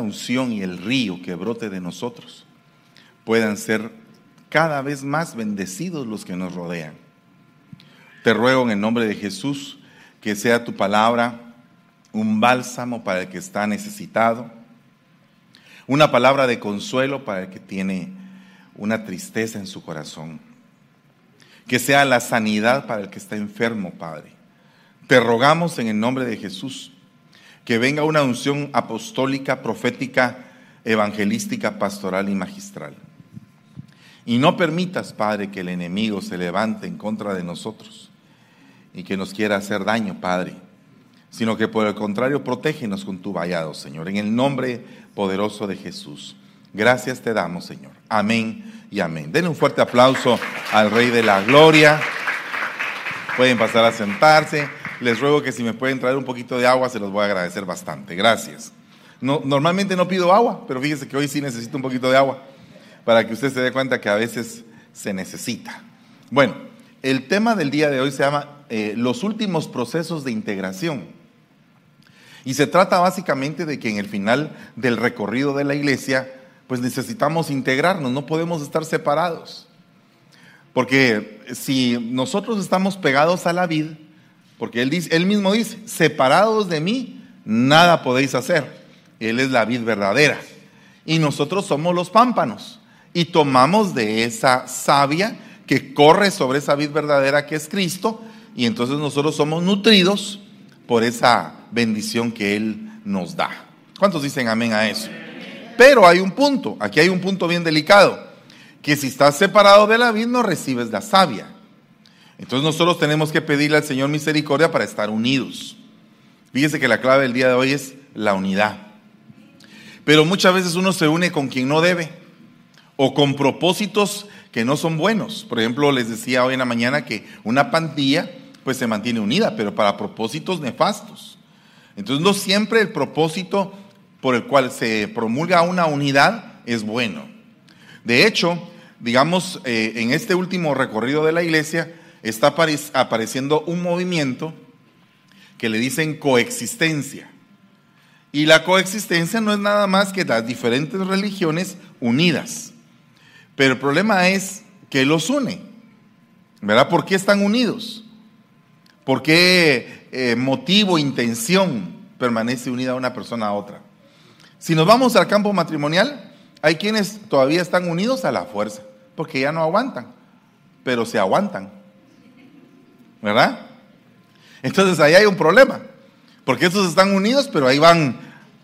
unción y el río que brote de nosotros puedan ser cada vez más bendecidos los que nos rodean. Te ruego en el nombre de Jesús que sea tu palabra un bálsamo para el que está necesitado, una palabra de consuelo para el que tiene una tristeza en su corazón, que sea la sanidad para el que está enfermo, Padre. Te rogamos en el nombre de Jesús que venga una unción apostólica, profética, evangelística, pastoral y magistral. Y no permitas, Padre, que el enemigo se levante en contra de nosotros y que nos quiera hacer daño, Padre, sino que por el contrario, protégenos con tu vallado, Señor, en el nombre poderoso de Jesús. Gracias te damos, Señor. Amén y amén. Denle un fuerte aplauso al Rey de la Gloria. Pueden pasar a sentarse. Les ruego que si me pueden traer un poquito de agua, se los voy a agradecer bastante. Gracias. No, normalmente no pido agua, pero fíjese que hoy sí necesito un poquito de agua para que usted se dé cuenta que a veces se necesita. Bueno, el tema del día de hoy se llama eh, los últimos procesos de integración. Y se trata básicamente de que en el final del recorrido de la iglesia, pues necesitamos integrarnos, no podemos estar separados. Porque si nosotros estamos pegados a la vid, porque él, dice, él mismo dice, separados de mí, nada podéis hacer. Él es la vid verdadera. Y nosotros somos los pámpanos. Y tomamos de esa savia que corre sobre esa vid verdadera que es Cristo. Y entonces nosotros somos nutridos por esa bendición que Él nos da. ¿Cuántos dicen amén a eso? Pero hay un punto, aquí hay un punto bien delicado, que si estás separado de la vid no recibes la savia. Entonces nosotros tenemos que pedirle al Señor misericordia para estar unidos. Fíjese que la clave del día de hoy es la unidad. Pero muchas veces uno se une con quien no debe o con propósitos que no son buenos. Por ejemplo, les decía hoy en la mañana que una pandilla pues se mantiene unida, pero para propósitos nefastos. Entonces no siempre el propósito por el cual se promulga una unidad es bueno. De hecho, digamos, eh, en este último recorrido de la iglesia está apareciendo un movimiento que le dicen coexistencia. Y la coexistencia no es nada más que las diferentes religiones unidas. Pero el problema es que los une. ¿Verdad? ¿Por qué están unidos? ¿Por qué eh, motivo, intención permanece unida una persona a otra? Si nos vamos al campo matrimonial, hay quienes todavía están unidos a la fuerza, porque ya no aguantan, pero se aguantan. ¿Verdad? Entonces ahí hay un problema, porque estos están unidos, pero ahí van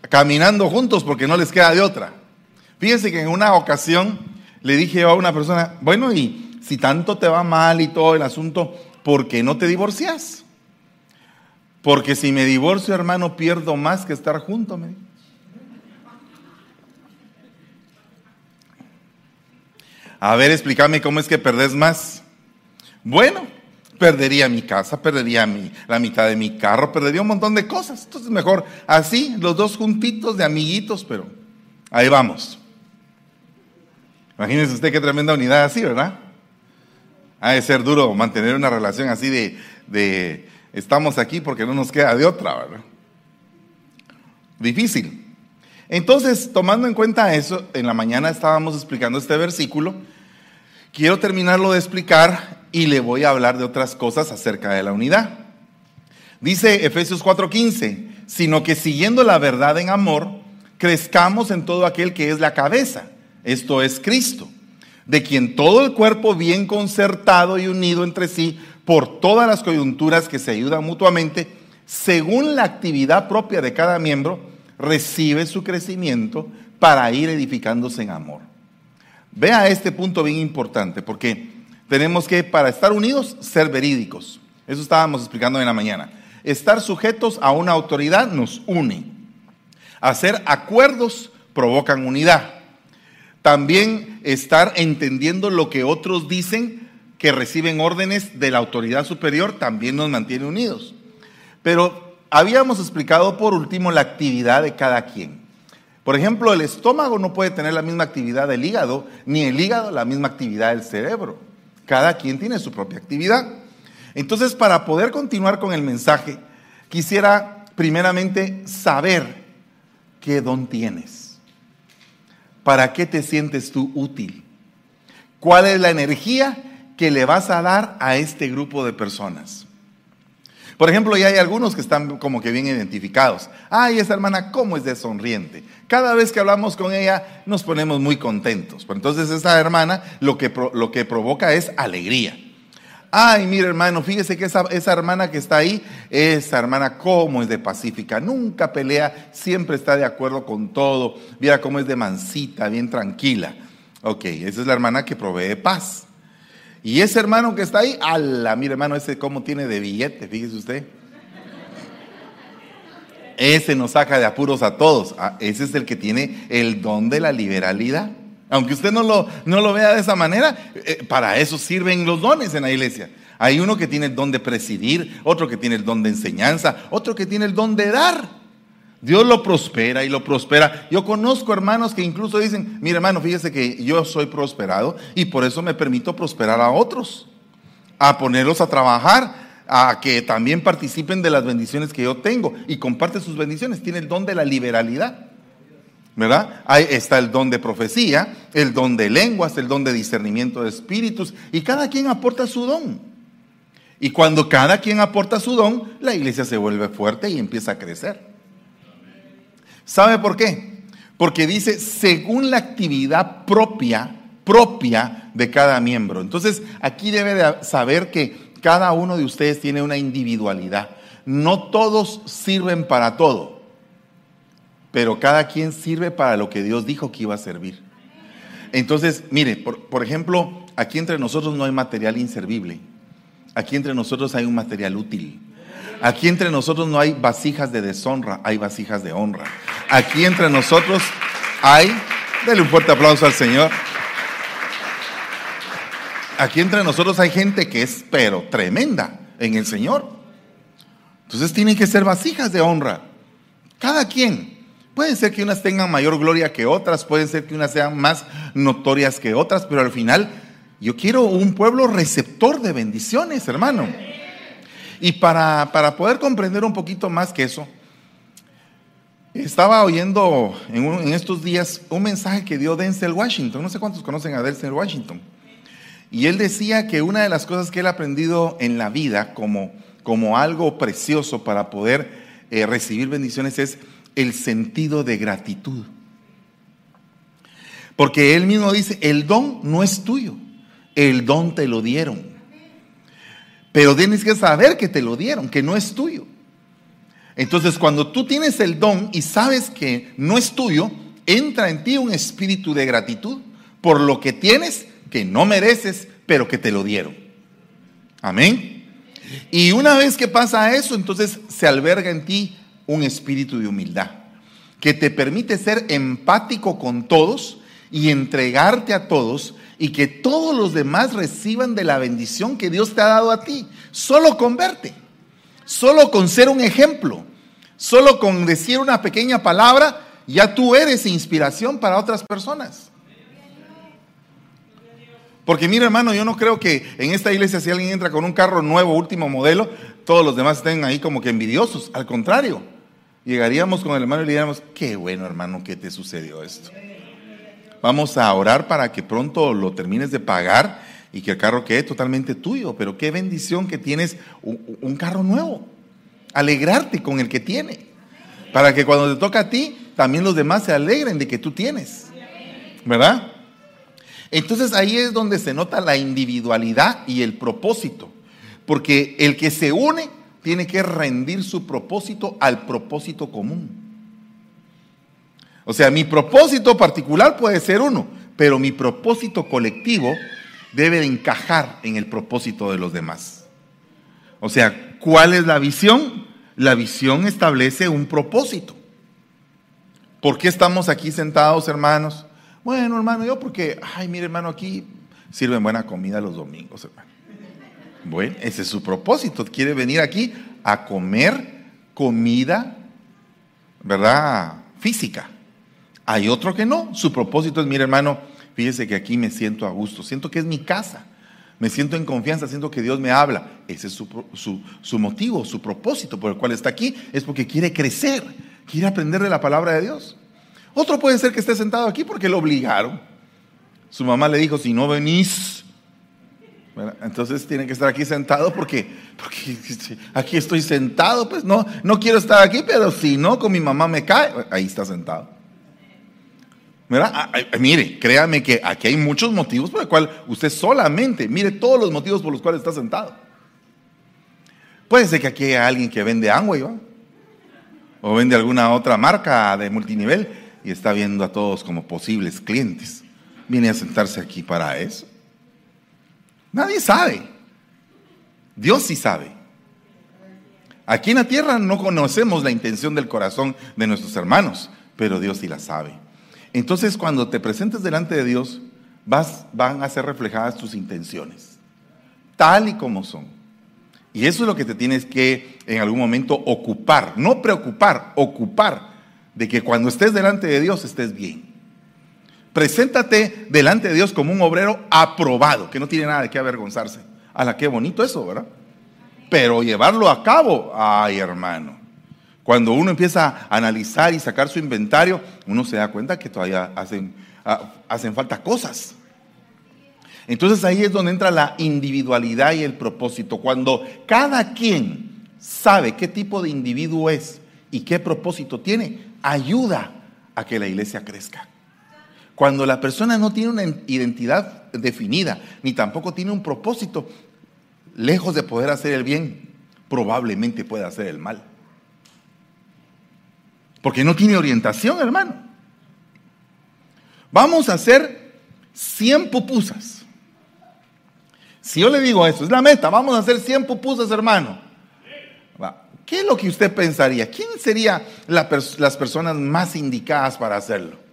caminando juntos porque no les queda de otra. Fíjense que en una ocasión le dije a una persona, bueno, y si tanto te va mal y todo el asunto, ¿por qué no te divorcias? Porque si me divorcio, hermano, pierdo más que estar junto. Me A ver, explícame cómo es que perdés más. Bueno, perdería mi casa, perdería mi, la mitad de mi carro, perdería un montón de cosas. Entonces mejor así, los dos juntitos de amiguitos, pero ahí vamos. Imagínese usted qué tremenda unidad así, ¿verdad? Ha de ser duro mantener una relación así de, de estamos aquí porque no nos queda de otra, ¿verdad? Difícil. Entonces, tomando en cuenta eso, en la mañana estábamos explicando este versículo. Quiero terminarlo de explicar y le voy a hablar de otras cosas acerca de la unidad. Dice Efesios 4:15, sino que siguiendo la verdad en amor, crezcamos en todo aquel que es la cabeza, esto es Cristo, de quien todo el cuerpo bien concertado y unido entre sí por todas las coyunturas que se ayudan mutuamente, según la actividad propia de cada miembro, recibe su crecimiento para ir edificándose en amor. Vea este punto bien importante, porque tenemos que, para estar unidos, ser verídicos. Eso estábamos explicando en la mañana. Estar sujetos a una autoridad nos une. Hacer acuerdos provocan unidad. También estar entendiendo lo que otros dicen que reciben órdenes de la autoridad superior también nos mantiene unidos. Pero habíamos explicado por último la actividad de cada quien. Por ejemplo, el estómago no puede tener la misma actividad del hígado, ni el hígado la misma actividad del cerebro. Cada quien tiene su propia actividad. Entonces, para poder continuar con el mensaje, quisiera primeramente saber qué don tienes. ¿para qué te sientes tú útil? ¿Cuál es la energía que le vas a dar a este grupo de personas? Por ejemplo, ya hay algunos que están como que bien identificados. Ay, esa hermana, ¿cómo es de sonriente? Cada vez que hablamos con ella nos ponemos muy contentos. Entonces esa hermana lo que, lo que provoca es alegría. Ay, mire hermano, fíjese que esa, esa, hermana que está ahí, esa hermana cómo es de pacífica, nunca pelea, siempre está de acuerdo con todo. Mira cómo es de mansita, bien tranquila. Ok, esa es la hermana que provee paz. Y ese hermano que está ahí, ala, mire hermano, ese cómo tiene de billete, fíjese usted. Ese nos saca de apuros a todos. Ah, ese es el que tiene el don de la liberalidad. Aunque usted no lo, no lo vea de esa manera, eh, para eso sirven los dones en la iglesia. Hay uno que tiene el don de presidir, otro que tiene el don de enseñanza, otro que tiene el don de dar. Dios lo prospera y lo prospera. Yo conozco hermanos que incluso dicen, mire hermano, fíjese que yo soy prosperado y por eso me permito prosperar a otros, a ponerlos a trabajar, a que también participen de las bendiciones que yo tengo y comparte sus bendiciones. Tiene el don de la liberalidad. ¿Verdad? Ahí está el don de profecía, el don de lenguas, el don de discernimiento de espíritus y cada quien aporta su don. Y cuando cada quien aporta su don, la iglesia se vuelve fuerte y empieza a crecer. ¿Sabe por qué? Porque dice según la actividad propia, propia de cada miembro. Entonces, aquí debe de saber que cada uno de ustedes tiene una individualidad. No todos sirven para todo, pero cada quien sirve para lo que Dios dijo que iba a servir. Entonces, mire, por, por ejemplo, aquí entre nosotros no hay material inservible. Aquí entre nosotros hay un material útil. Aquí entre nosotros no hay vasijas de deshonra, hay vasijas de honra. Aquí entre nosotros hay, denle un fuerte aplauso al Señor. Aquí entre nosotros hay gente que es, pero tremenda en el Señor. Entonces tienen que ser vasijas de honra. Cada quien. Puede ser que unas tengan mayor gloria que otras, puede ser que unas sean más notorias que otras, pero al final yo quiero un pueblo receptor de bendiciones, hermano. Y para, poder comprender un poquito más que eso, estaba oyendo en, estos días un mensaje que dio Denzel Washington. No sé cuántos conocen a Denzel Washington. Y él decía que una de las cosas que él ha aprendido en la vida como, como algo precioso para poder eh, recibir bendiciones es el sentido de gratitud. Porque él mismo dice, el don no es tuyo, el don te lo dieron. Pero tienes que saber que te lo dieron, que no es tuyo. Entonces, cuando tú tienes el don y sabes que no es tuyo, entra en ti un espíritu de gratitud por lo que tienes que no mereces, pero que te lo dieron. Amén. Y una vez que pasa eso, entonces se alberga en ti un espíritu de humildad que te permite ser empático con todos y entregarte a todos y que todos los demás reciban de la bendición que Dios te ha dado a ti. Solo con verte, solo con ser un ejemplo, solo con decir una pequeña palabra, ya tú eres inspiración para otras personas. Porque mira hermano, yo no creo que en esta iglesia si alguien entra con un carro nuevo, último modelo, todos los demás estén ahí como que envidiosos. Al contrario, llegaríamos con el hermano y le diríamos, qué bueno hermano que te sucedió esto. Vamos a orar para que pronto lo termines de pagar y que el carro quede totalmente tuyo. Pero qué bendición que tienes un, carro nuevo. Alegrarte con el que tiene. Para que cuando te toca a ti, también los demás se alegren de que tú tienes. ¿Verdad? Entonces ahí es donde se nota la individualidad y el propósito. Porque el que se une tiene que rendir su propósito al propósito común. O sea, mi propósito particular puede ser uno, pero mi propósito colectivo debe de encajar en el propósito de los demás. O sea, ¿cuál es la visión? La visión establece un propósito. ¿Por qué estamos aquí sentados, hermanos? Bueno, hermano, yo porque, ay, mire, hermano, aquí sirven buena comida los domingos, hermano. Bueno, ese es su propósito. Quiere venir aquí a comer comida, ¿verdad? Física. Hay otro que no. Su propósito es, mire hermano, fíjese que aquí me siento a gusto, siento que es mi casa, me siento en confianza, siento que Dios me habla. Ese es su, motivo, su propósito por el cual está aquí, es porque quiere crecer, quiere aprender de la palabra de Dios. Otro puede ser que esté sentado aquí porque lo obligaron. Su mamá le dijo, si no venís, entonces tiene que estar aquí sentado porque, porque aquí estoy sentado, pues no, no quiero estar aquí, pero si no, con mi mamá me cae, ahí está sentado. ¿Verdad? Ah, mire, créame que aquí hay muchos motivos por los cuales usted solamente, mire todos los motivos por los cuales está sentado. Puede ser que aquí haya alguien que vende Amway, O vende alguna otra marca de multinivel y está viendo a todos como posibles clientes. Viene a sentarse aquí para eso. Nadie sabe. Dios sí sabe. Aquí en la tierra no conocemos la intención del corazón de nuestros hermanos, pero Dios sí la sabe. Entonces, cuando te presentes delante de Dios, vas, van a ser reflejadas tus intenciones, tal y como son. Y eso es lo que te tienes que en algún momento ocupar, no preocupar, ocupar de que cuando estés delante de Dios estés bien. Preséntate delante de Dios como un obrero aprobado, que no tiene nada de qué avergonzarse. A la qué bonito eso, ¿verdad? Pero llevarlo a cabo, ay hermano, cuando uno empieza a analizar y sacar su inventario, uno se da cuenta que todavía hacen, ah, hacen falta cosas. Entonces ahí es donde entra la individualidad y el propósito. Cuando cada quien sabe qué tipo de individuo es y qué propósito tiene, ayuda a que la iglesia crezca. Cuando la persona no tiene una identidad definida, ni tampoco tiene un propósito, lejos de poder hacer el bien, probablemente pueda hacer el mal. Porque no tiene orientación, hermano. Vamos a hacer 100 pupusas. Si yo le digo eso, es la meta, vamos a hacer 100 pupusas, hermano. ¿Qué es lo que usted pensaría? ¿Quién serían las personas más indicadas para hacerlo?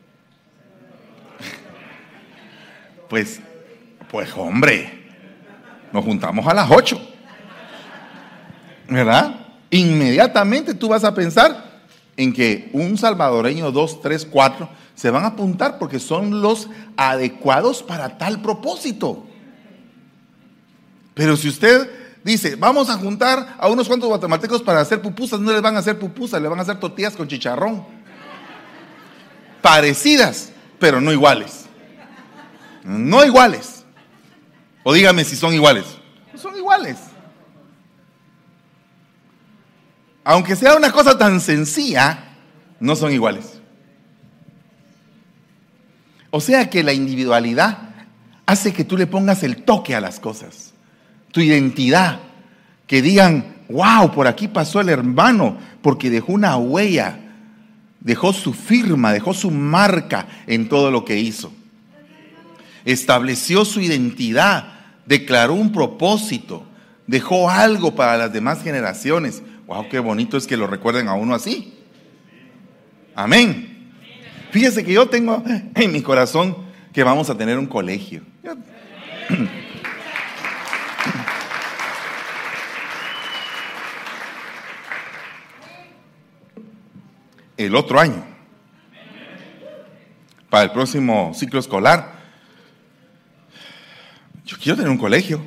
Pues, pues hombre, nos juntamos a las 8. ¿Verdad? Inmediatamente tú vas a pensar, en que un salvadoreño, dos, tres, cuatro, se van a apuntar porque son los adecuados para tal propósito. Pero si usted dice, vamos a juntar a unos cuantos guatemaltecos para hacer pupusas, no les van a hacer pupusas, le van a hacer tortillas con chicharrón. Parecidas, pero no iguales. No iguales. O dígame si son iguales. Son iguales. Aunque sea una cosa tan sencilla, no son iguales. O sea que la individualidad hace que tú le pongas el toque a las cosas, tu identidad, que digan, wow, por aquí pasó el hermano, porque dejó una huella, dejó su firma, dejó su marca en todo lo que hizo. Estableció su identidad, declaró un propósito, dejó algo para las demás generaciones. Wow, qué bonito es que lo recuerden a uno así. Amén. Fíjese que yo tengo en mi corazón que vamos a tener un colegio. El otro año, para el próximo ciclo escolar, yo quiero tener un colegio.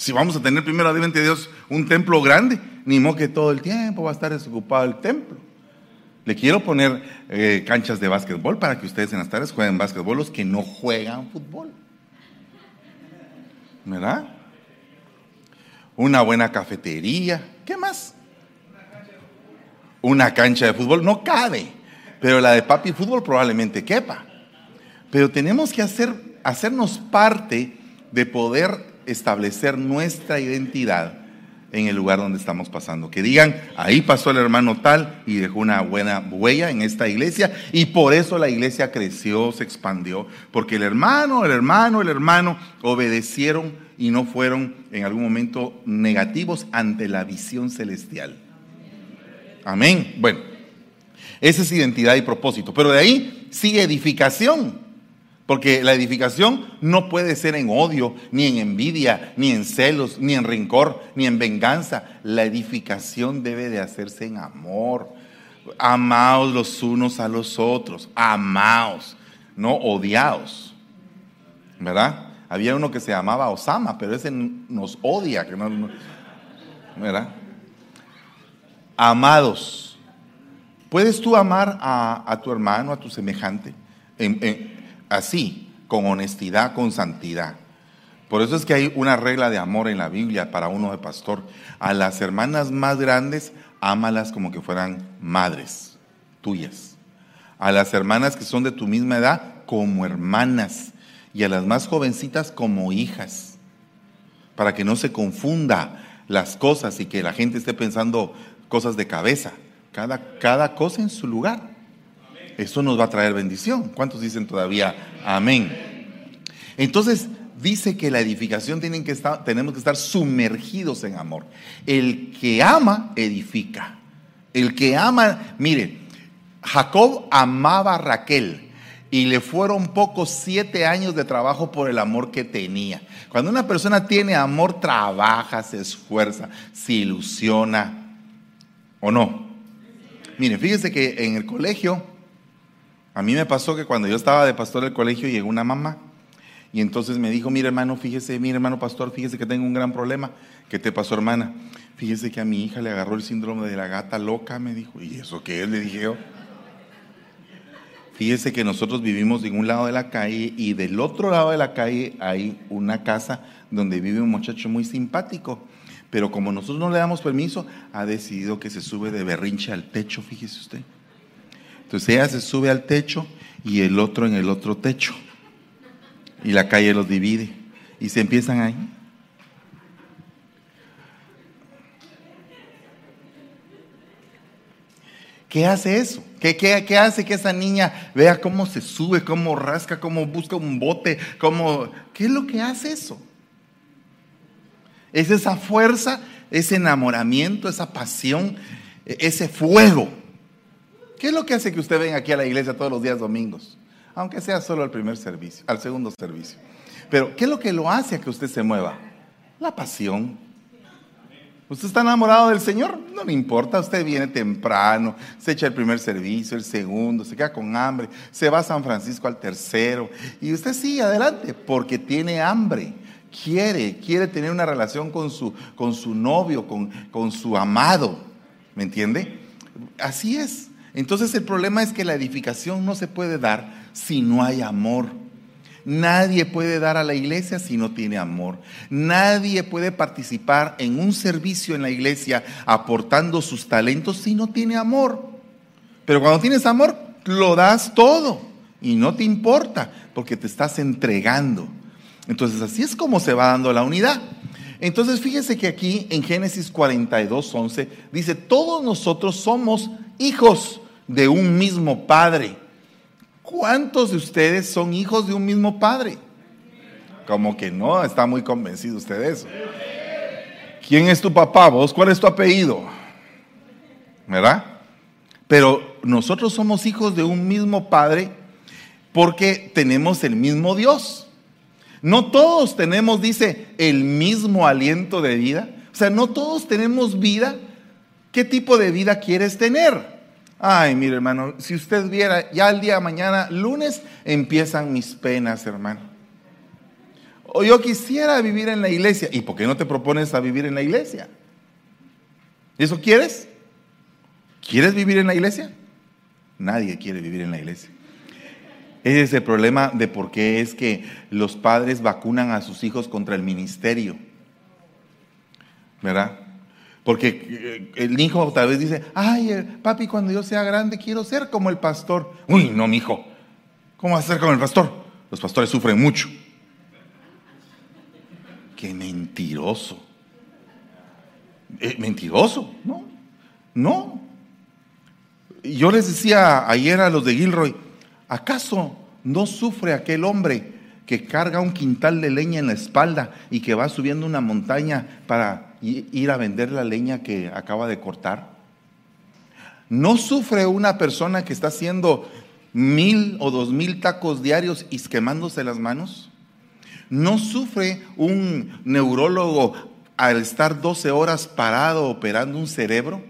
Si vamos a tener primero, de Dios, un templo grande, ni modo que todo el tiempo va a estar desocupado el templo. Le quiero poner eh, canchas de básquetbol para que ustedes en las tardes jueguen básquetbol los que no juegan fútbol. ¿Verdad? Una buena cafetería. ¿Qué más? Una cancha de fútbol no cabe, pero la de papi fútbol probablemente quepa. Pero tenemos que hacer, hacernos parte de poder establecer nuestra identidad en el lugar donde estamos pasando. Que digan, ahí pasó el hermano tal y dejó una buena huella en esta iglesia y por eso la iglesia creció, se expandió, porque el hermano, el hermano, el hermano obedecieron y no fueron en algún momento negativos ante la visión celestial. Amén. Bueno, esa es identidad y propósito, pero de ahí sigue edificación. Porque la edificación no puede ser en odio, ni en envidia, ni en celos, ni en rencor, ni en venganza. La edificación debe de hacerse en amor. Amaos los unos a los otros. Amaos, no odiaos. ¿Verdad? Había uno que se llamaba Osama, pero ese nos odia. Que no, ¿Verdad? Amados. ¿Puedes tú amar a, tu hermano, a tu semejante? Así, con honestidad, con santidad. Por eso es que hay una regla de amor en la Biblia para uno de pastor. A las hermanas más grandes, ámalas como que fueran madres tuyas. A las hermanas que son de tu misma edad, como hermanas. Y a las más jovencitas, como hijas. Para que no se confunda las cosas y que la gente esté pensando cosas de cabeza. Cada, cada cosa en su lugar. Eso nos va a traer bendición. ¿Cuántos dicen todavía amén? Entonces, dice que la edificación tienen que estar, tenemos que estar sumergidos en amor. El que ama, edifica. El que ama, mire, Jacob amaba a Raquel y le fueron pocos siete años de trabajo por el amor que tenía. Cuando una persona tiene amor, trabaja, se esfuerza, se ilusiona, ¿o no? Mire, fíjese que en el colegio, a mí me pasó que cuando yo estaba de pastor del colegio llegó una mamá y entonces me dijo, mire hermano, fíjese, mire hermano pastor, fíjese que tengo un gran problema. ¿Qué te pasó hermana? Fíjese que a mi hija le agarró el síndrome de la gata loca, me dijo. ¿Y eso qué es? Le dije yo. Fíjese que nosotros vivimos en un lado de la calle y del otro lado de la calle hay una casa donde vive un muchacho muy simpático. Pero como nosotros no le damos permiso, ha decidido que se sube de berrinche al techo, fíjese usted. Entonces ella se sube al techo y el otro en el otro techo y la calle los divide y se empiezan ahí. ¿Qué hace eso? ¿Qué, qué, hace que esa niña vea cómo se sube, cómo rasca, cómo busca un bote? Cómo... ¿Qué es lo que hace eso? Es esa fuerza, ese enamoramiento, esa pasión, e-, ese fuego. ¿Qué es lo que hace que usted venga aquí a la iglesia todos los días domingos? aunque sea solo al primer servicio, al segundo servicio. Pero, ¿qué es lo que lo hace a que usted se mueva? La pasión. ¿Usted está enamorado del Señor? No le importa, usted viene temprano, se echa el primer servicio, el segundo, se queda con hambre, se va a San Francisco al tercero y usted sigue adelante porque tiene hambre, quiere, quiere tener una relación con su, con su novio, con, con su amado, ¿me entiende? Así es. Entonces el problema es que la edificación no se puede dar si no hay amor. Nadie puede dar a la iglesia si no tiene amor. Nadie puede participar en un servicio en la iglesia aportando sus talentos si no tiene amor. Pero cuando tienes amor, lo das todo y no te importa porque te estás entregando. Entonces así es como se va dando la unidad. Entonces fíjese que aquí en Génesis 42, 11 dice, todos nosotros somos hijos de un mismo Padre. ¿Cuántos de ustedes son hijos de un mismo padre? Como que no, está muy convencido usted de eso. ¿Quién es tu papá? ¿Vos cuál es tu apellido? ¿Verdad? Pero nosotros somos hijos de un mismo padre porque tenemos el mismo Dios. No todos tenemos, dice, el mismo aliento de vida. O sea, no todos tenemos vida. ¿Qué tipo de vida quieres tener? Ay, mire hermano, si usted viera, ya el día mañana, lunes, empiezan mis penas, hermano. O yo quisiera vivir en la iglesia. ¿Y por qué no te propones a vivir en la iglesia? ¿Eso quieres? ¿Quieres vivir en la iglesia? Nadie quiere vivir en la iglesia. Ese es el problema de por qué es que los padres vacunan a sus hijos contra el ministerio. ¿Verdad? Porque eh, el hijo tal vez dice, ay, papi, cuando yo sea grande quiero ser como el pastor. Uy, no, mi hijo. ¿Cómo vas a ser como el pastor? Los pastores sufren mucho. Qué mentiroso. Eh, mentiroso, ¿no? No. Yo les decía ayer a los de Gilroy, ¿acaso no sufre aquel hombre que carga un quintal de leña en la espalda y que va subiendo una montaña para ir a vender la leña que acaba de cortar? ¿No sufre una persona que está haciendo mil o dos mil tacos diarios y quemándose las manos? ¿No sufre un neurólogo al estar 12 horas parado operando un cerebro?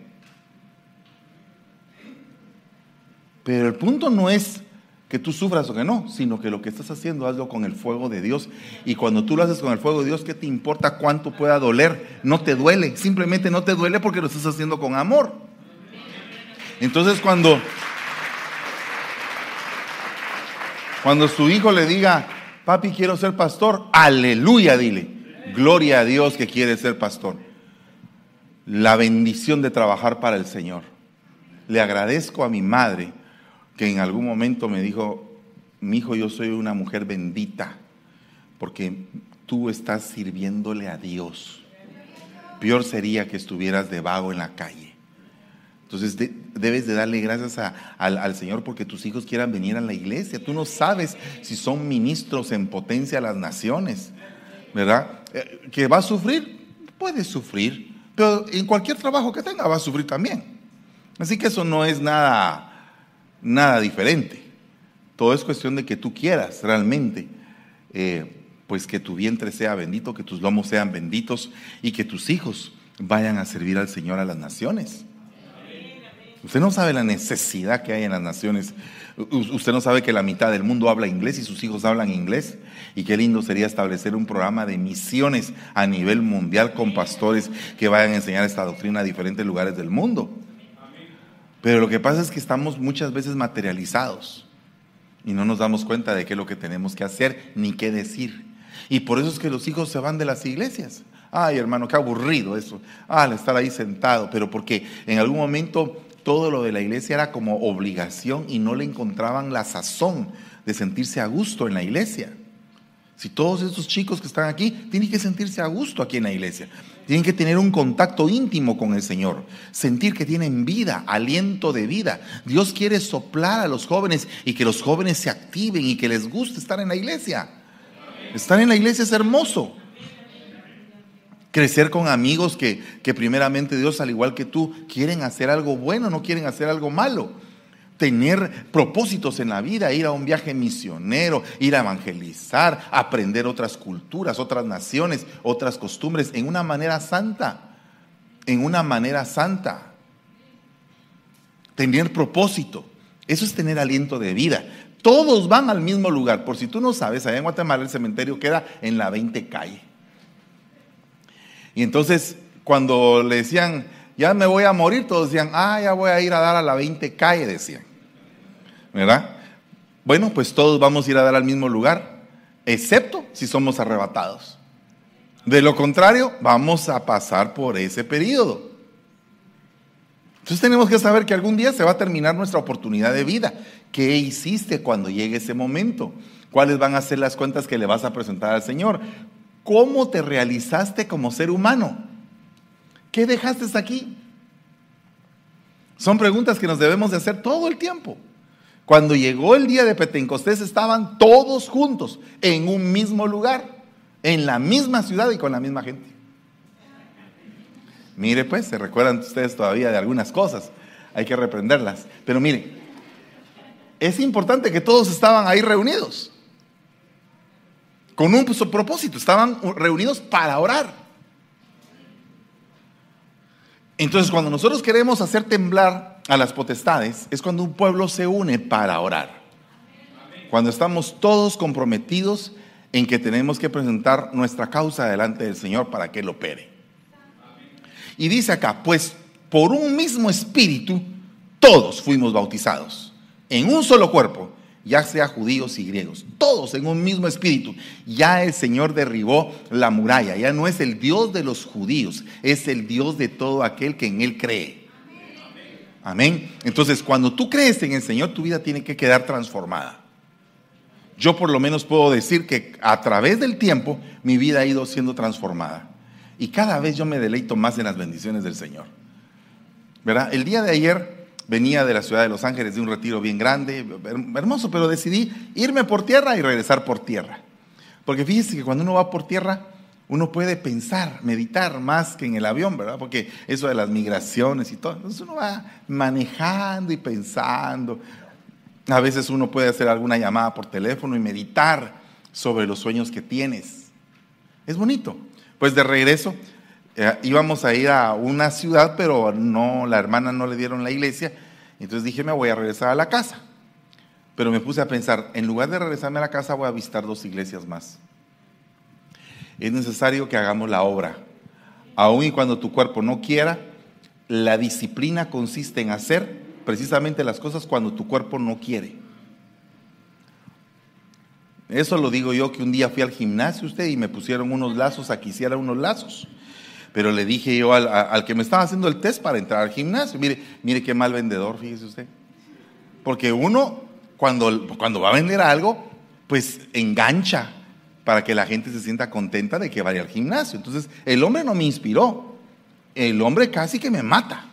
Pero el punto no es que tú sufras o que no, sino que lo que estás haciendo hazlo con el fuego de Dios. Y cuando tú lo haces con el fuego de Dios, ¿qué te importa cuánto pueda doler? No te duele, simplemente no te duele porque lo estás haciendo con amor. Entonces cuando, cuando su hijo le diga, papi, quiero ser pastor, aleluya, dile, gloria a Dios que quiere ser pastor. La bendición de trabajar para el Señor. Le agradezco a mi madre que en algún momento me dijo, mi hijo, yo soy una mujer bendita, porque tú estás sirviéndole a Dios. Peor sería que estuvieras de vago en la calle. Entonces debes de darle gracias al, Señor porque tus hijos quieran venir a la iglesia. Tú no sabes si son ministros en potencia a las naciones, ¿verdad? Eh, que va a sufrir, puede sufrir, pero en cualquier trabajo que tenga va a sufrir también. Así que eso no es nada, nada diferente. Todo es cuestión de que tú quieras realmente, eh, pues que tu vientre sea bendito, que tus lomos sean benditos y que tus hijos vayan a servir al Señor a las naciones. Usted no sabe la necesidad que hay en las naciones. Usted no sabe que la mitad del mundo habla inglés y sus hijos hablan inglés. Y qué lindo sería establecer un programa de misiones a nivel mundial con pastores que vayan a enseñar esta doctrina a diferentes lugares del mundo. Pero lo que pasa es que estamos muchas veces materializados y no nos damos cuenta de qué es lo que tenemos que hacer ni qué decir. Y por eso es que los hijos se van de las iglesias. Ay, hermano, qué aburrido eso. Ah, estar ahí sentado, pero porque en algún momento todo lo de la iglesia era como obligación y no le encontraban la sazón de sentirse a gusto en la iglesia. Si todos estos chicos que están aquí tienen que sentirse a gusto aquí en la iglesia, tienen que tener un contacto íntimo con el Señor, sentir que tienen vida, aliento de vida. Dios quiere soplar a los jóvenes y que los jóvenes se activen y que les guste estar en la iglesia. Estar en la iglesia es hermoso. Crecer con amigos que, que primeramente Dios, al igual que tú, quieren hacer algo bueno, no quieren hacer algo malo tener propósitos en la vida, ir a un viaje misionero, ir a evangelizar, aprender otras culturas, otras naciones, otras costumbres, en una manera santa, en una manera santa. Tener propósito, eso es tener aliento de vida. Todos van al mismo lugar. Por si tú no sabes, allá en Guatemala el cementerio queda en la 20 calle. Y entonces, cuando le decían, ya me voy a morir, todos decían, ah, ya voy a ir a dar a la 20 calle, decían. ¿Verdad? Bueno, pues todos vamos a ir a dar al mismo lugar, excepto si somos arrebatados. De lo contrario, vamos a pasar por ese periodo. Entonces tenemos que saber que algún día se va a terminar nuestra oportunidad de vida. ¿Qué hiciste cuando llegue ese momento? ¿Cuáles van a ser las cuentas que le vas a presentar al Señor? ¿Cómo te realizaste como ser humano? ¿Qué dejaste aquí? Son preguntas que nos debemos de hacer todo el tiempo. Cuando llegó el día de Pentecostés estaban todos juntos en un mismo lugar, en la misma ciudad y con la misma gente. Mire pues, se recuerdan ustedes todavía de algunas cosas, hay que reprenderlas. Pero mire, es importante que todos estaban ahí reunidos, con un propósito, estaban reunidos para orar. Entonces, cuando nosotros queremos hacer temblar a las potestades, es cuando un pueblo se une para orar. Cuando estamos todos comprometidos en que tenemos que presentar nuestra causa delante del Señor para que Él opere. Y dice acá, pues por un mismo espíritu todos fuimos bautizados en un solo cuerpo ya sea judíos y griegos, todos en un mismo espíritu. Ya el Señor derribó la muralla, ya no es el Dios de los judíos, es el Dios de todo aquel que en Él cree. Amén. Entonces, cuando tú crees en el Señor, tu vida tiene que quedar transformada. Yo por lo menos puedo decir que a través del tiempo mi vida ha ido siendo transformada. Y cada vez yo me deleito más en las bendiciones del Señor. ¿Verdad? El día de ayer venía de la ciudad de Los Ángeles de un retiro bien grande, hermoso, pero decidí irme por tierra y regresar por tierra. Porque fíjese que cuando uno va por tierra, uno puede pensar, meditar más que en el avión, ¿verdad? Porque eso de las migraciones y todo, entonces uno va manejando y pensando. A veces uno puede hacer alguna llamada por teléfono y meditar sobre los sueños que tienes. Es bonito. Pues de regreso eh, íbamos a ir a una ciudad, pero no, la hermana no le dieron la iglesia. Entonces dije, me voy a regresar a la casa. Pero me puse a pensar, en lugar de regresarme a la casa, voy a visitar dos iglesias más. Es necesario que hagamos la obra. Aun y cuando tu cuerpo no quiera, la disciplina consiste en hacer precisamente las cosas cuando tu cuerpo no quiere. Eso lo digo yo que un día fui al gimnasio usted y me pusieron unos lazos a que hiciera unos lazos. Pero le dije yo al, al, que me estaba haciendo el test para entrar al gimnasio, mire, mire qué mal vendedor, fíjese usted. Porque uno, cuando, cuando va a vender algo, pues engancha para que la gente se sienta contenta de que vaya al gimnasio. Entonces, el hombre no me inspiró. El hombre casi que me mata.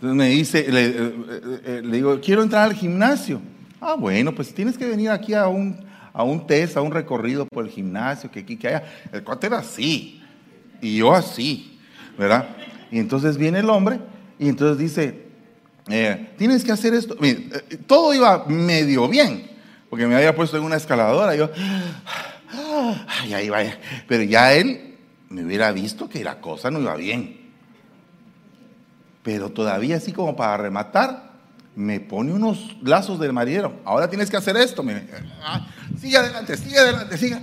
Entonces me dice, le, eh, eh, eh, le digo, quiero entrar al gimnasio. Ah, bueno, pues tienes que venir aquí a un, a un test, a un recorrido por el gimnasio, que aquí que haya. El cuate era así, y yo así, ¿verdad? Y entonces viene el hombre y entonces dice, tienes que hacer esto. todo iba medio bien, porque me había puesto en una escaladora, yo, ay, ahí vaya. Pero ya él me hubiera visto que la cosa no iba bien. Pero todavía así como para rematar, me pone unos lazos del marinero. Ahora tienes que hacer esto. Me, ah, sigue adelante, sigue adelante, sigue,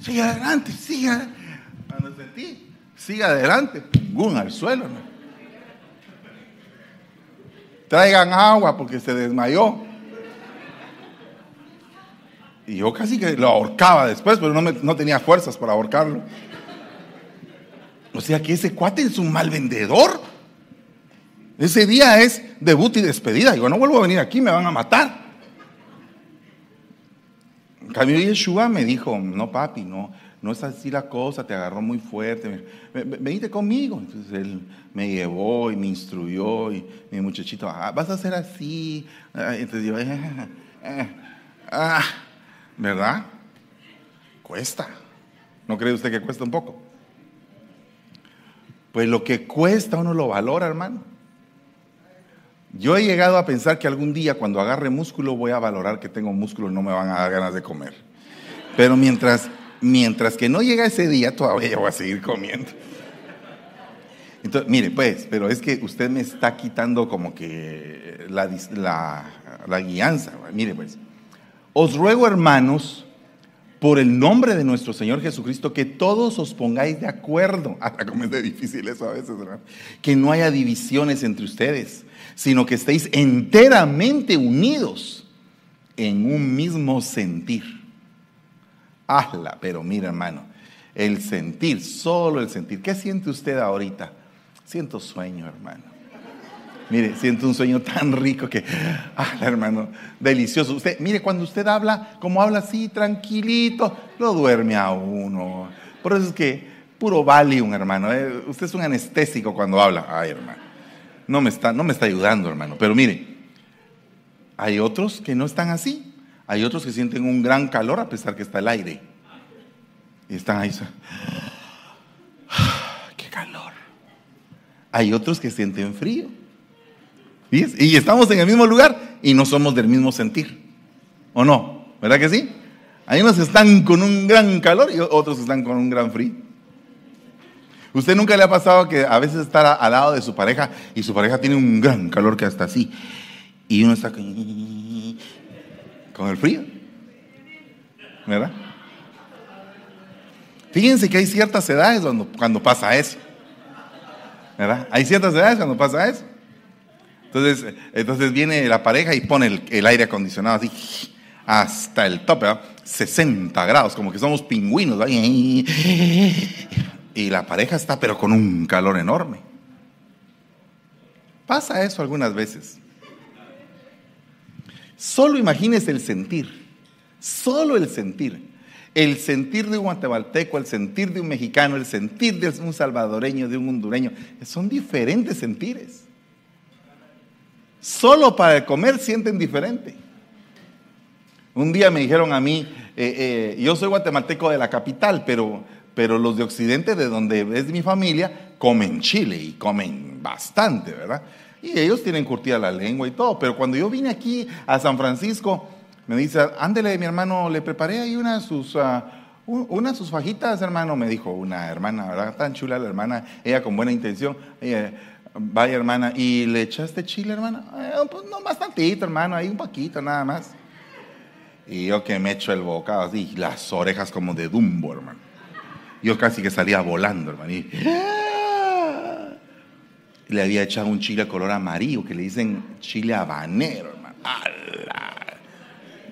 sigue adelante, sigue. Cuando sentí, sigue adelante, pum, al suelo. Traigan agua porque se desmayó. Y yo casi que lo ahorcaba después, pero no, no tenía fuerzas para ahorcarlo. O sea que ese cuate es un mal vendedor. Ese día es debut y despedida. Digo, no vuelvo a venir aquí, me van a matar. En cambio, Yeshua me dijo, no papi, no, no es así la cosa, te agarró muy fuerte. Venite conmigo. Entonces él me llevó y me instruyó y mi muchachito, ah, vas a hacer así. Ah, entonces yo, eh, eh, ah, ¿verdad? Cuesta. ¿No cree usted que cuesta un poco? Pues lo que cuesta uno lo valora, hermano. Yo he llegado a pensar que algún día cuando agarre músculo voy a valorar que tengo músculo y no me van a dar ganas de comer. Pero mientras, mientras que no llega ese día, todavía voy a seguir comiendo. Entonces, mire, pues, pero es que usted me está quitando como que la, la guianza. Mire, pues, os ruego, hermanos, por el nombre de nuestro Señor Jesucristo, que todos os pongáis de acuerdo. Hasta como es de difícil eso a veces, ¿verdad? Que no haya divisiones entre ustedes sino que estéis enteramente unidos en un mismo sentir. Hazla, pero mira hermano, el sentir, solo el sentir. ¿Qué siente usted ahorita? Siento sueño, hermano. Mire, siento un sueño tan rico que, ah, hermano, delicioso. Usted, mire, cuando usted habla, como habla así, tranquilito, lo duerme a uno. Por eso es que, puro Valium, hermano. Eh, usted es un anestésico cuando habla. Ay, hermano no me está, no me está ayudando, hermano. Pero mire, hay otros que no están así. Hay otros que sienten un gran calor a pesar que está el aire. Y están ahí. ¡Qué calor! Hay otros que sienten frío. Y estamos en el mismo lugar y no somos del mismo sentir. ¿O no? ¿Verdad que sí? Hay unos que están con un gran calor y otros están con un gran frío. ¿Usted nunca le ha pasado que a veces está al lado de su pareja y su pareja tiene un gran calor que hasta así y uno está con, el frío? ¿Verdad? Fíjense que hay ciertas edades cuando, cuando pasa eso. ¿Verdad? Hay ciertas edades cuando pasa eso. Entonces, entonces viene la pareja y pone el, aire acondicionado así hasta el tope, ¿verdad? 60 grados, como que somos pingüinos. ¿verdad? y la pareja está pero con un calor enorme. Pasa eso algunas veces. Solo imagínese el sentir, solo el sentir. El sentir de un guatemalteco, el sentir de un mexicano, el sentir de un salvadoreño, de un hondureño, son diferentes sentires. Solo para el comer sienten diferente. Un día me dijeron a mí, eh, eh, yo soy guatemalteco de la capital, pero pero los de Occidente, de donde es mi familia, comen chile y comen bastante, ¿verdad? Y ellos tienen curtida la lengua y todo, pero cuando yo vine aquí a San Francisco, me dice, ándele, mi hermano, le preparé ahí una sus, uh, sus fajitas, hermano, me dijo una hermana, ¿verdad? Tan chula la hermana, ella con buena intención. Vaya, hermana, ¿y le echaste chile, hermana? Eh, pues no, bastantito, hermano, ahí un poquito, nada más. Y yo que me echo el bocado así, las orejas como de Dumbo, hermano. Yo casi que salía volando, hermano. le había echado un chile color amarillo, que le dicen chile habanero, hermano.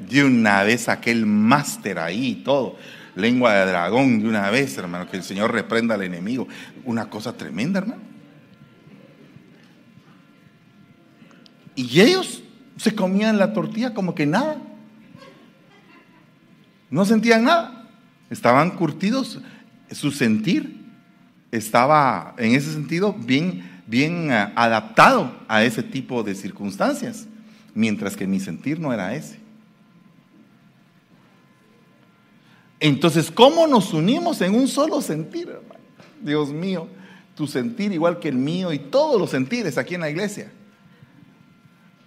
De una vez aquel máster ahí y todo. Lengua de dragón de una vez, hermano. Que el Señor reprenda al enemigo. Una cosa tremenda, hermano. Y ellos se comían la tortilla como que nada. No sentían nada. Estaban curtidos. Su sentir estaba, en ese sentido, bien bien eh, adaptado a ese tipo de circunstancias, mientras que mi sentir no era ese. Entonces, ¿cómo nos unimos en un solo sentir, hermano? Dios mío, tu sentir igual que el mío y todos los sentires aquí en la iglesia.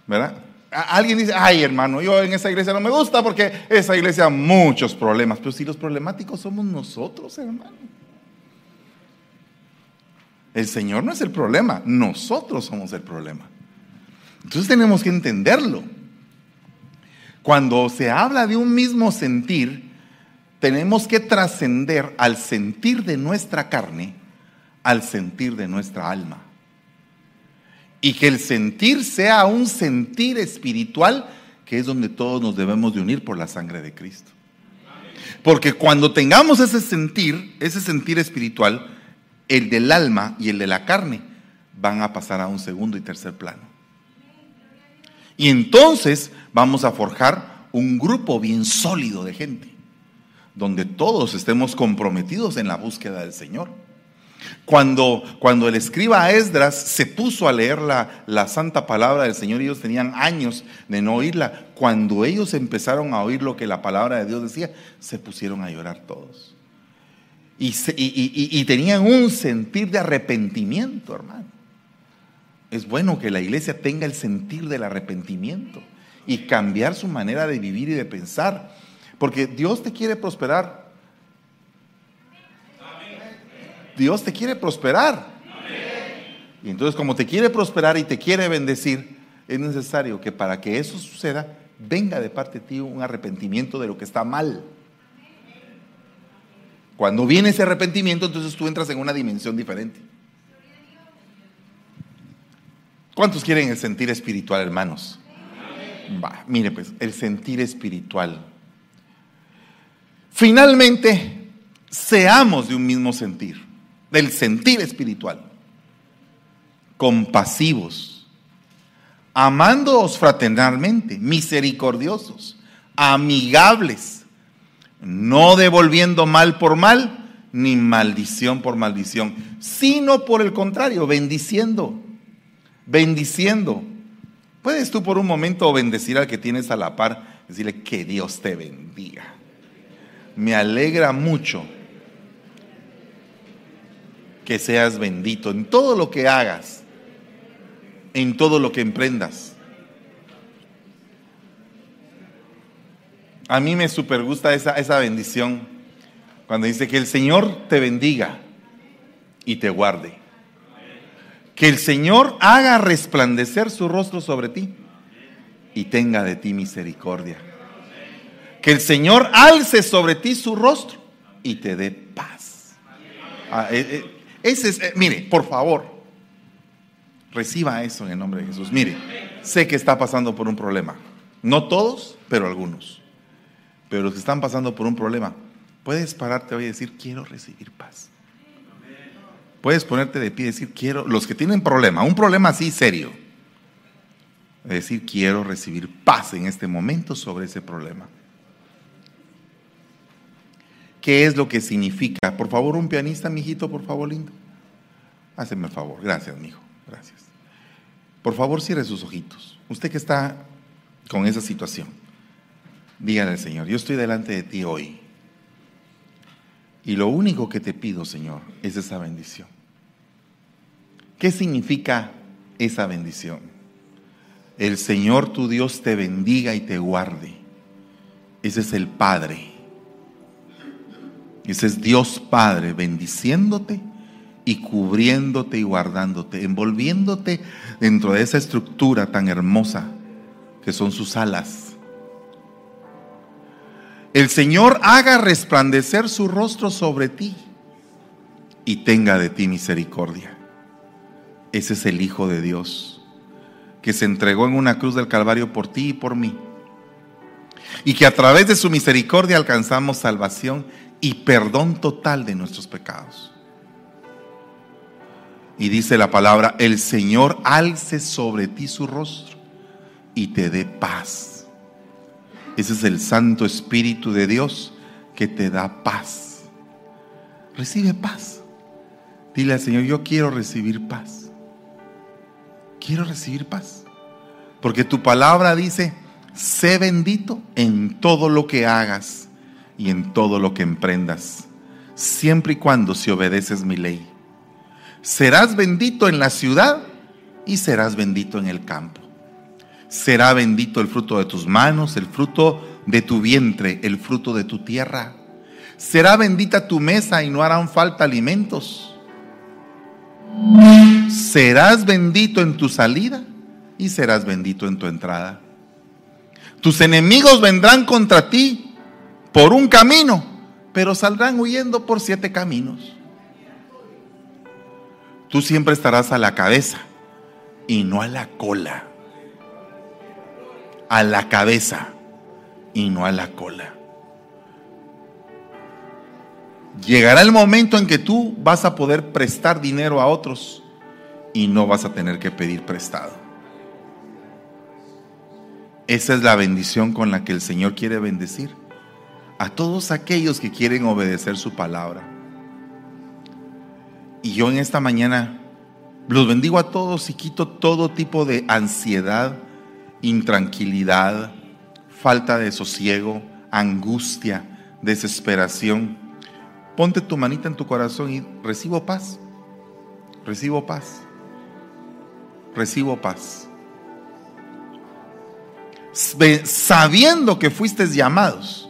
¿Verdad? Alguien dice, ay hermano, yo en esa iglesia no me gusta porque esa iglesia muchos problemas, pero si los problemáticos somos nosotros, hermano. El Señor no es el problema, nosotros somos el problema. Entonces tenemos que entenderlo. Cuando se habla de un mismo sentir, tenemos que trascender al sentir de nuestra carne al sentir de nuestra alma. Y que el sentir sea un sentir espiritual, que es donde todos nos debemos de unir por la sangre de Cristo. Porque cuando tengamos ese sentir, ese sentir espiritual, el del alma y el de la carne van a pasar a un segundo y tercer plano. Y entonces vamos a forjar un grupo bien sólido de gente, donde todos estemos comprometidos en la búsqueda del Señor. Cuando, cuando el escriba Esdras se puso a leer la, la santa palabra del Señor, ellos tenían años de no oírla. Cuando ellos empezaron a oír lo que la palabra de Dios decía, se pusieron a llorar todos. Y, tenían un sentir de arrepentimiento, hermano. Es bueno que la iglesia tenga el sentir del arrepentimiento y cambiar su manera de vivir y de pensar. Porque Dios te quiere prosperar. Dios te quiere prosperar. Y entonces como te quiere prosperar y te quiere bendecir, es necesario que para que eso suceda, venga de parte de ti un arrepentimiento de lo que está mal. Cuando viene ese arrepentimiento, entonces tú entras en una dimensión diferente. ¿Cuántos quieren el sentir espiritual, hermanos? Mire pues, el sentir espiritual. Finalmente, seamos de un mismo sentir, del sentir espiritual. Compasivos, amándoos fraternalmente, misericordiosos, amigables no devolviendo mal por mal, ni maldición por maldición, sino por el contrario, bendiciendo, bendiciendo. Puedes tú por un momento bendecir al que tienes a la par, decirle que Dios te bendiga. Me alegra mucho que seas bendito en todo lo que hagas, en todo lo que emprendas. A mí me super gusta esa, esa bendición cuando dice que el Señor te bendiga y te guarde. Que el Señor haga resplandecer su rostro sobre ti y tenga de ti misericordia. Que el Señor alce sobre ti su rostro y te dé paz. Ah, eh, eh, es, eh, mire, por favor, reciba eso en el nombre de Jesús. Mire, sé que está pasando por un problema. No todos, pero algunos. Pero los que están pasando por un problema, puedes pararte hoy y decir, quiero recibir paz. Puedes ponerte de pie y decir, quiero, los que tienen problema, un problema así serio, decir, quiero recibir paz en este momento sobre ese problema. ¿Qué es lo que significa? Por favor, un pianista, mijito, por favor, lindo. Háceme el favor. Gracias, mijo. Gracias. Por favor, cierre sus ojitos. Usted que está con esa situación. Dígale al Señor, yo estoy delante de ti hoy. Y lo único que te pido, Señor, es esa bendición. ¿Qué significa esa bendición? El Señor tu Dios te bendiga y te guarde. Ese es el Padre. Ese es Dios Padre bendiciéndote y cubriéndote y guardándote, envolviéndote dentro de esa estructura tan hermosa que son sus alas el Señor haga resplandecer su rostro sobre ti y tenga de ti misericordia. Ese es el Hijo de Dios, que se entregó en una cruz del Calvario por ti y por mí. Y que a través de su misericordia alcanzamos salvación y perdón total de nuestros pecados. Y dice la palabra, el Señor alce sobre ti su rostro y te dé paz. Ese es el Santo Espíritu de Dios que te da paz. Recibe paz. Dile al Señor, yo quiero recibir paz. Quiero recibir paz. Porque tu palabra dice, sé bendito en todo lo que hagas y en todo lo que emprendas, siempre y cuando si obedeces mi ley. Serás bendito en la ciudad y serás bendito en el campo. Será bendito el fruto de tus manos, el fruto de tu vientre, el fruto de tu tierra. Será bendita tu mesa y no harán falta alimentos. Serás bendito en tu salida y serás bendito en tu entrada. Tus enemigos vendrán contra ti por un camino, pero saldrán huyendo por siete caminos. Tú siempre estarás a la cabeza y no a la cola. A la cabeza y no a la cola. Llegará el momento en que tú vas a poder prestar dinero a otros y no vas a tener que pedir prestado. Esa es la bendición con la que el Señor quiere bendecir a todos aquellos que quieren obedecer su palabra. Y yo en esta mañana los bendigo a todos y quito todo tipo de ansiedad, intranquilidad, falta de sosiego, angustia, desesperación. Ponte tu manita en tu corazón y recibo paz. Recibo paz. Recibo paz. Sabiendo que fuiste llamados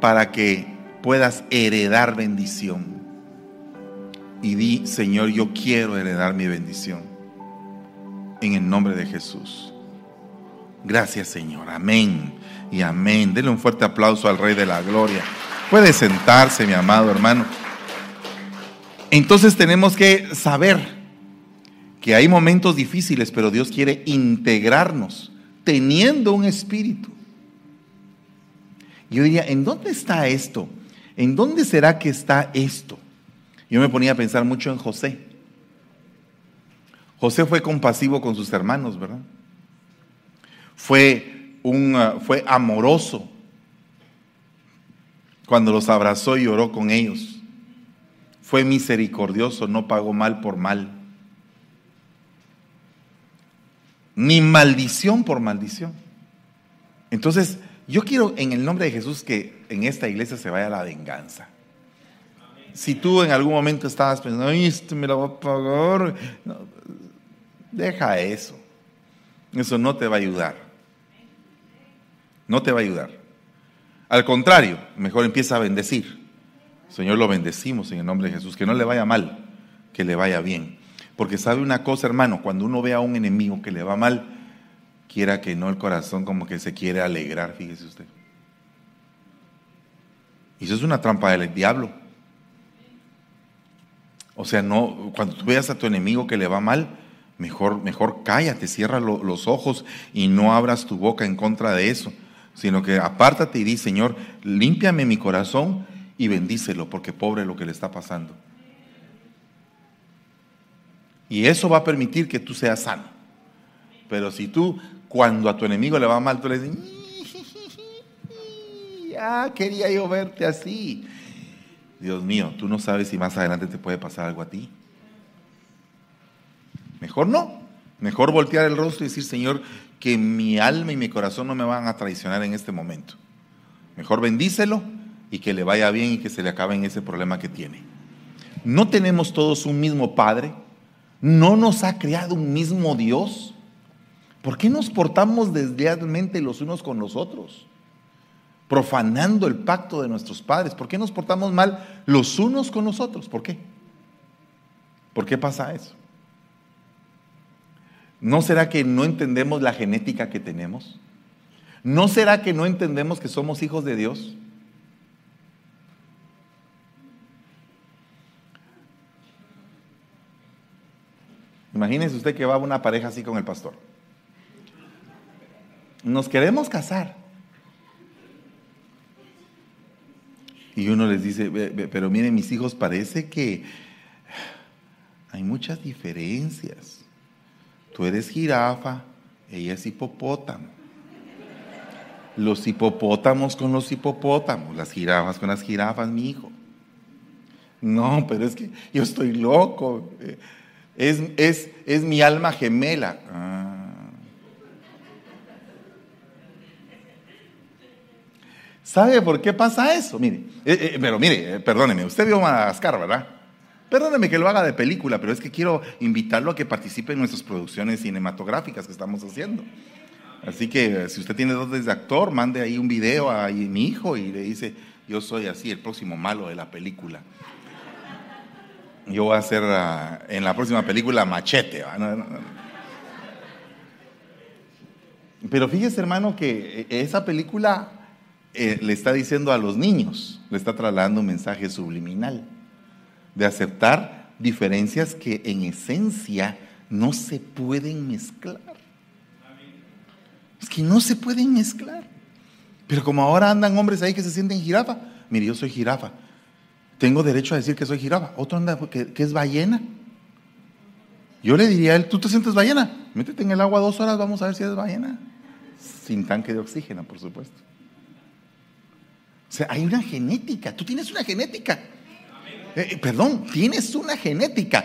para que puedas heredar bendición y di, Señor, yo quiero heredar mi bendición. En el nombre de Jesús. Gracias, Señor. Amén y amén. Denle un fuerte aplauso al Rey de la Gloria. Puede sentarse, mi amado hermano. Entonces tenemos que saber que hay momentos difíciles, pero Dios quiere integrarnos teniendo un espíritu. Yo diría, ¿en dónde está esto? ¿En dónde será que está esto? Yo me ponía a pensar mucho en José. José fue compasivo con sus hermanos, ¿verdad? Fue, un, uh, fue amoroso cuando los abrazó y oró con ellos. Fue misericordioso, no pagó mal por mal. Ni maldición por maldición. Entonces, yo quiero en el nombre de Jesús que en esta iglesia se vaya la venganza. Si tú en algún momento estabas pensando, Ay, esto me lo va a pagar, deja eso. Eso no te va a ayudar. No te va a ayudar. Al contrario, mejor empieza a bendecir. Señor, lo bendecimos en el nombre de Jesús. Que no le vaya mal, que le vaya bien. Porque sabe una cosa, hermano, cuando uno ve a un enemigo que le va mal, quiera que no, el corazón como que se quiere alegrar, fíjese usted. Y eso es una trampa del diablo. O sea, no, cuando tú veas a tu enemigo que le va mal, mejor, mejor cállate, cierra los ojos y no abras tu boca en contra de eso, sino que apártate y di, Señor, límpiame mi corazón y bendícelo, porque pobre lo que le está pasando. Y eso va a permitir que tú seas sano. Pero si tú, cuando a tu enemigo le va mal, tú le dices, ya quería yo verte así. Dios mío, tú no sabes si más adelante te puede pasar algo a ti. Mejor no. Mejor voltear el rostro y decir, Señor, que mi alma y mi corazón no me van a traicionar en este momento. Mejor bendícelo y que le vaya bien y que se le acabe en ese problema que tiene. No tenemos todos un mismo Padre. No nos ha creado un mismo Dios. ¿Por qué nos portamos deslealmente los unos con los otros? profanando el pacto de nuestros padres? ¿Por qué nos portamos mal los unos con los otros? ¿Por qué? ¿Por qué pasa eso? ¿No será que no entendemos la genética que tenemos? ¿No será que no entendemos que somos hijos de Dios? Imagínese usted que va una pareja así con el pastor. Nos queremos casar. Y uno les dice, pero miren mis hijos, parece que hay muchas diferencias. Tú eres jirafa, ella es hipopótamo. Los hipopótamos con los hipopótamos, las jirafas con las jirafas, mi hijo. No, pero es que yo estoy loco. Es, es, es mi alma gemela. Ah. ¿Sabe por qué pasa eso? Mire, eh, eh, pero mire, eh, perdóneme, usted vio Madagascar, ¿verdad? Perdóneme que lo haga de película, pero es que quiero invitarlo a que participe en nuestras producciones cinematográficas que estamos haciendo. Así que si usted tiene dotes de actor, mande ahí un video a mi hijo y le dice, yo soy así, el próximo malo de la película. Yo voy a hacer ah, en la próxima película Machete. Pero fíjese hermano que esa película eh, le está diciendo a los niños, le está trasladando un mensaje subliminal de aceptar diferencias que en esencia no se pueden mezclar. Es que no se pueden mezclar. Pero como ahora andan hombres ahí que se sienten jirafa, mire, yo soy jirafa. Tengo derecho a decir que soy jirafa. Otro anda que, es ballena. Yo le diría a él, ¿tú te sientes ballena? Métete en el agua dos horas, vamos a ver si es ballena. Sin tanque de oxígeno, por supuesto. Sea, hay una genética. Tú tienes una genética. Eh, eh, perdón, tienes una genética.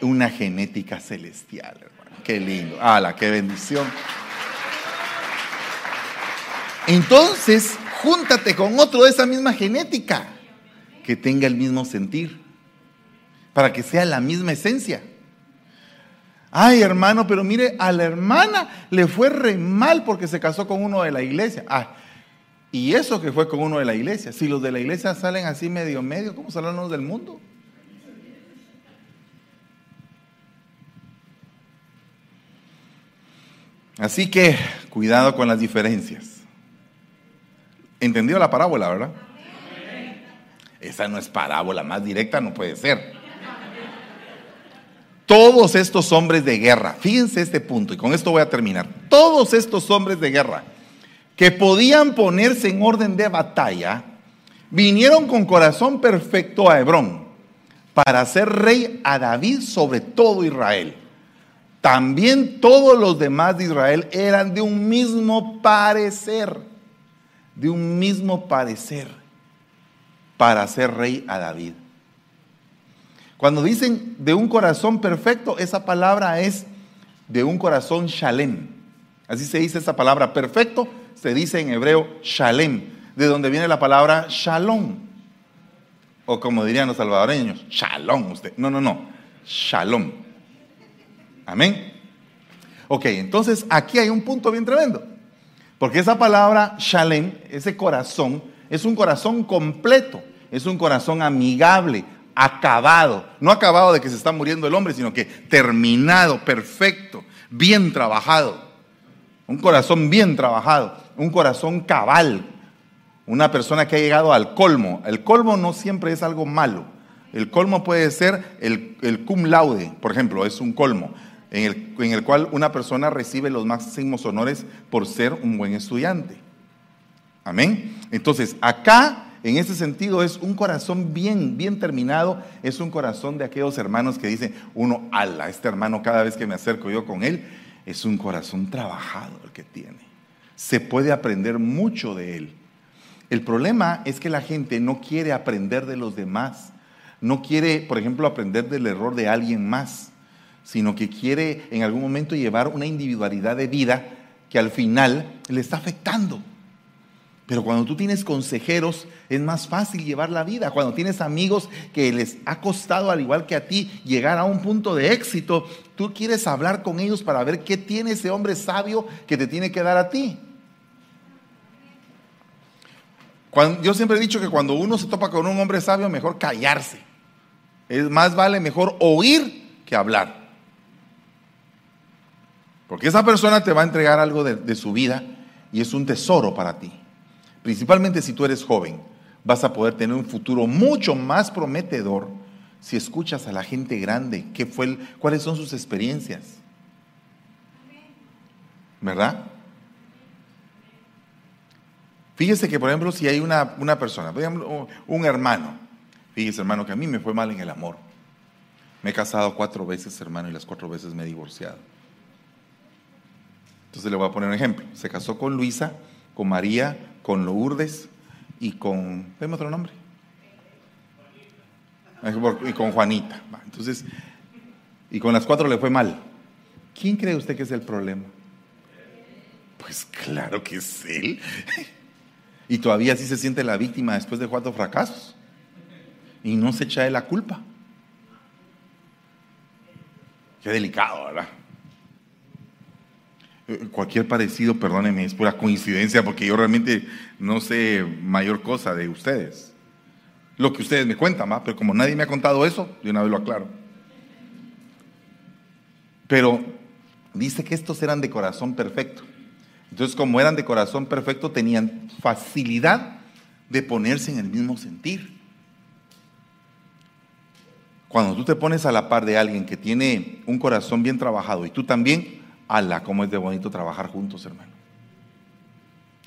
Una genética celestial, hermano. Qué lindo. ¡Hala, qué bendición! Entonces, júntate con otro de esa misma genética que tenga el mismo sentir, para que sea la misma esencia. Ay, hermano, pero mire, a la hermana le fue re mal porque se casó con uno de la iglesia. Ah, y eso que fue con uno de la iglesia. Si los de la iglesia salen así medio medio, ¿cómo salen los del mundo? Así que cuidado con las diferencias. ¿Entendió la parábola, verdad? Esa no es parábola, más directa no puede ser. Todos estos hombres de guerra, fíjense este punto, y con esto voy a terminar. Todos estos hombres de guerra que podían ponerse en orden de batalla, vinieron con corazón perfecto a Hebrón para ser rey a David sobre todo Israel. También todos los demás de Israel eran de un mismo parecer, de un mismo parecer para ser rey a David. Cuando dicen de un corazón perfecto, esa palabra es de un corazón shalem. Así se dice esa palabra perfecto, se dice en hebreo shalem, de donde viene la palabra shalom. O como dirían los salvadoreños, shalom usted. No, no, no, shalom. Amén. Ok, entonces aquí hay un punto bien tremendo. Porque esa palabra shalem, ese corazón, es un corazón completo, es un corazón amigable, acabado. No acabado de que se está muriendo el hombre, sino que terminado, perfecto, bien trabajado. Un corazón bien trabajado un corazón cabal, una persona que ha llegado al colmo. El colmo no siempre es algo malo. El colmo puede ser el, cum laude, por ejemplo, es un colmo, en el, en el cual una persona recibe los máximos honores por ser un buen estudiante. Amén. Entonces, acá, en ese sentido, es un corazón bien, bien terminado, es un corazón de aquellos hermanos que dicen, uno, ala, este hermano cada vez que me acerco yo con él, es un corazón trabajado el que tiene se puede aprender mucho de él. El problema es que la gente no quiere aprender de los demás, no quiere, por ejemplo, aprender del error de alguien más, sino que quiere en algún momento llevar una individualidad de vida que al final le está afectando. Pero cuando tú tienes consejeros es más fácil llevar la vida. Cuando tienes amigos que les ha costado, al igual que a ti, llegar a un punto de éxito, tú quieres hablar con ellos para ver qué tiene ese hombre sabio que te tiene que dar a ti yo siempre he dicho que cuando uno se topa con un hombre sabio, mejor callarse. Es más vale mejor oír que hablar. Porque esa persona te va a entregar algo de, su vida y es un tesoro para ti. Principalmente si tú eres joven, vas a poder tener un futuro mucho más prometedor si escuchas a la gente grande, ¿qué fue ¿cuáles son sus experiencias? ¿Verdad? Fíjese que, por ejemplo, si hay una, una persona, un hermano, fíjese, hermano, que a mí me fue mal en el amor. Me he casado cuatro veces, hermano, y las cuatro veces me he divorciado. Entonces le voy a poner un ejemplo. Se casó con Luisa, con María, con Lourdes y con. ¿Deme otro nombre? Y con Juanita. Entonces, y con las cuatro le fue mal. ¿Quién cree usted que es el problema? Pues claro que es él. Y todavía sí se siente la víctima después de cuatro fracasos. Y no se echa de la culpa. Qué delicado, ¿verdad? Eh, cualquier parecido, perdónenme, es pura coincidencia porque yo realmente no sé mayor cosa de ustedes. Lo que ustedes me cuentan, ¿va? pero como nadie me ha contado eso, de una vez lo aclaro. Pero dice que estos eran de corazón perfecto. Entonces, como eran de corazón perfecto, tenían facilidad de ponerse en el mismo sentir. Cuando tú te pones a la par de alguien que tiene un corazón bien trabajado y tú también, ala, cómo es de bonito trabajar juntos, hermano.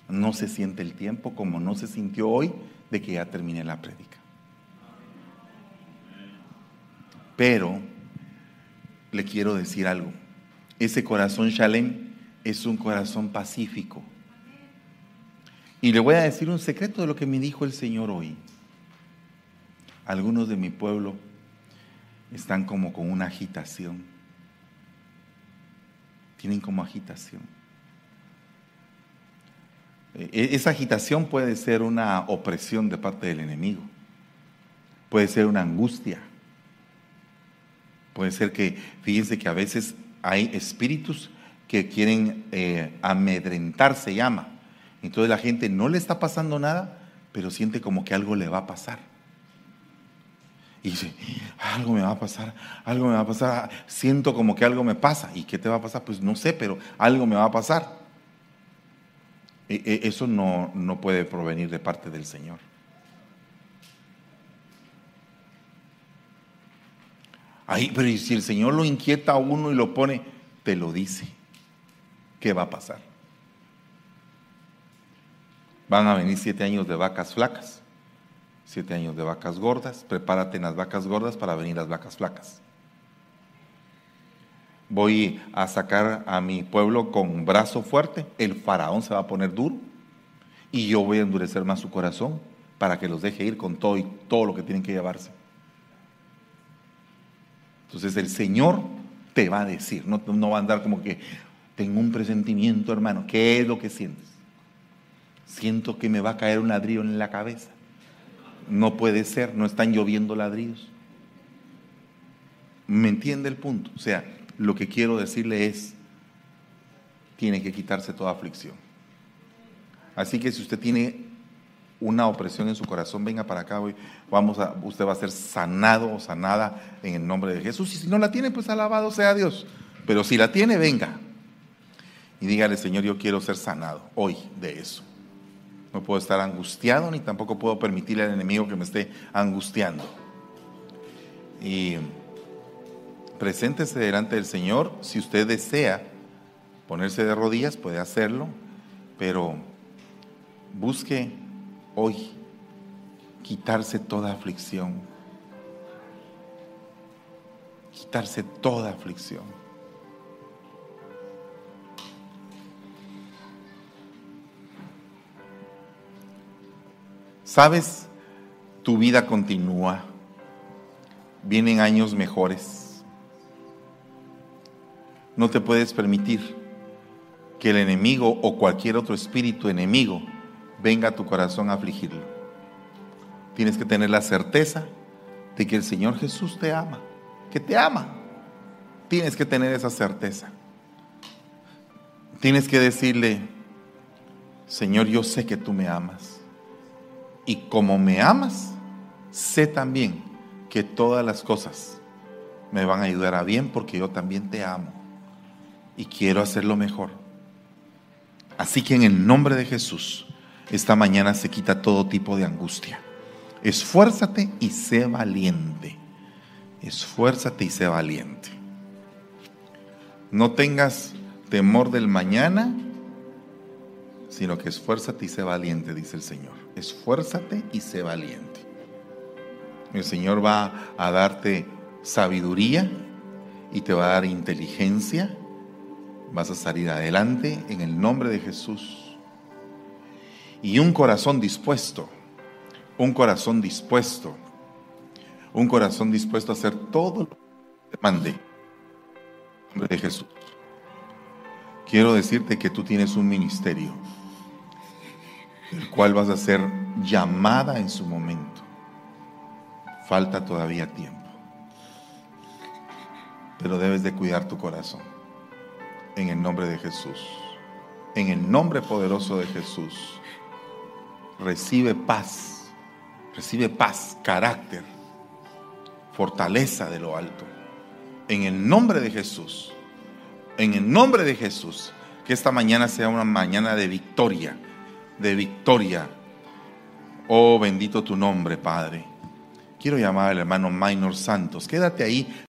No se siente el tiempo como no se sintió hoy de que ya terminé la prédica. Pero le quiero decir algo. Ese corazón Shalem es un corazón pacífico. Y le voy a decir un secreto de lo que me dijo el Señor hoy. Algunos de mi pueblo están como con una agitación. Tienen como agitación. E-, esa agitación puede ser una opresión de parte del enemigo. Puede ser una angustia. Puede ser que, fíjense que a veces hay espíritus que quieren eh, amedrentar, se llama. Entonces la gente no le está pasando nada, pero siente como que algo le va a pasar. Y dice, algo me va a pasar, algo me va a pasar, siento como que algo me pasa. ¿Y qué te va a pasar? Pues no sé, pero algo me va a pasar. E, e, eso no, no puede provenir de parte del Señor. Ahí, pero si el Señor lo inquieta a uno y lo pone, te lo dice. ¿Qué va a pasar? Van a venir siete años de vacas flacas siete años de vacas gordas, prepárate en las vacas gordas para venir las vacas flacas. Voy a sacar a mi pueblo con brazo fuerte, el faraón se va a poner duro y yo voy a endurecer más su corazón para que los deje ir con todo y todo lo que tienen que llevarse. Entonces el Señor te va a decir, no, no va a andar como que tengo un presentimiento, hermano. ¿Qué es lo que sientes? Siento que me va a caer un ladrillo en la cabeza. No puede ser, no están lloviendo ladrillos. ¿Me entiende el punto? O sea, lo que quiero decirle es, tiene que quitarse toda aflicción. Así que si usted tiene una opresión en su corazón, venga para acá hoy. Vamos a, usted va a ser sanado o sanada en el nombre de Jesús. Y si no la tiene, pues alabado sea Dios. Pero si la tiene, venga. Y dígale, Señor, yo quiero ser sanado hoy de eso. No puedo estar angustiado ni tampoco puedo permitirle al enemigo que me esté angustiando. Y preséntese delante del Señor. Si usted desea ponerse de rodillas, puede hacerlo, pero busque hoy quitarse toda aflicción. Quitarse toda aflicción. Sabes, tu vida continúa. Vienen años mejores. No te puedes permitir que el enemigo o cualquier otro espíritu enemigo venga a tu corazón a afligirlo. Tienes que tener la certeza de que el Señor Jesús te ama, que te ama. Tienes que tener esa certeza. Tienes que decirle, Señor, yo sé que tú me amas. Y como me amas, sé también que todas las cosas me van a ayudar a bien porque yo también te amo y quiero hacerlo mejor. Así que en el nombre de Jesús, esta mañana se quita todo tipo de angustia. Esfuérzate y sé valiente. esfuérzate y sé valiente. No tengas temor del mañana, sino que esfuérzate y sé valiente, dice el Señor. Esfuérzate y sé valiente. El Señor va a darte sabiduría y te va a dar inteligencia. Vas a salir adelante en el nombre de Jesús. Y un corazón dispuesto, un corazón dispuesto, un corazón dispuesto a hacer todo lo que te mande. En el nombre de Jesús. Quiero decirte que tú tienes un ministerio, el cual vas a ser llamada en su momento. Falta todavía tiempo. Pero debes de cuidar tu corazón. En el nombre de Jesús. En el nombre poderoso de Jesús. Recibe paz. Recibe paz, carácter, fortaleza de lo alto. En el nombre de Jesús. En el nombre de Jesús. Que esta mañana sea una mañana de victoria. De victoria. Oh, bendito tu nombre, Padre. Quiero llamar al hermano Minor Santos. Quédate ahí.